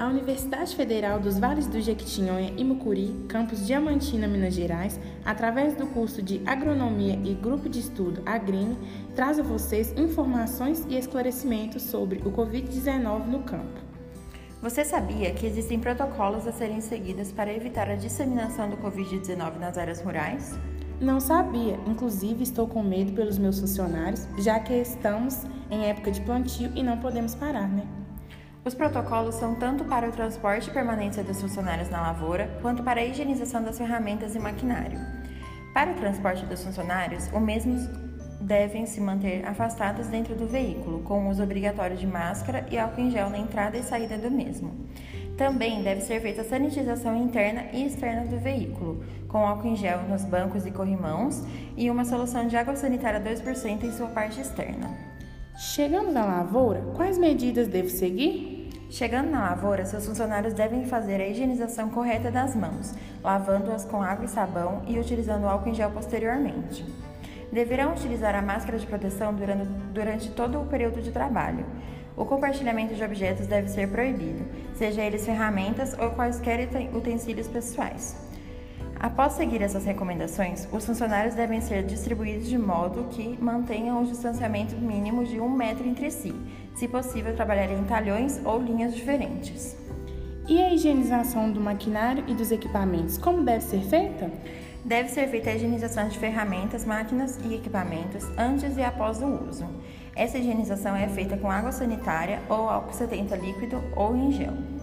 a Universidade Federal dos Vales do Jequitinhonha e Mucuri, campus Diamantina, Minas Gerais, através do curso de Agronomia e Grupo de Estudo Agrime, traz a vocês informações e esclarecimentos sobre o Covid-19 no campo. Você sabia que existem protocolos a serem seguidos para evitar a disseminação do Covid-19 nas áreas rurais? Não sabia, inclusive estou com medo pelos meus funcionários, já que estamos em época de plantio e não podemos parar, né? Os protocolos são tanto para o transporte e permanência dos funcionários na lavoura, quanto para a higienização das ferramentas e maquinário. Para o transporte dos funcionários, os mesmos devem se manter afastados dentro do veículo, com uso obrigatório de máscara e álcool em gel na entrada e saída do mesmo. Também deve ser feita a sanitização interna e externa do veículo, com álcool em gel nos bancos e corrimãos e uma solução de água sanitária 2% em sua parte externa. Chegando na lavoura, quais medidas devo seguir? Chegando na lavoura, seus funcionários devem fazer a higienização correta das mãos, lavando-as com água e sabão e utilizando álcool em gel posteriormente. Deverão utilizar a máscara de proteção durante, durante todo o período de trabalho. O compartilhamento de objetos deve ser proibido, seja eles ferramentas ou quaisquer utensílios pessoais. Após seguir essas recomendações, os funcionários devem ser distribuídos de modo que mantenham o distanciamento mínimo de um metro entre si, se possível trabalhar em talhões ou linhas diferentes. E a higienização do maquinário e dos equipamentos, como deve ser feita? Deve ser feita a higienização de ferramentas, máquinas e equipamentos antes e após o uso. Essa higienização é feita com água sanitária ou álcool 70 líquido ou em gel.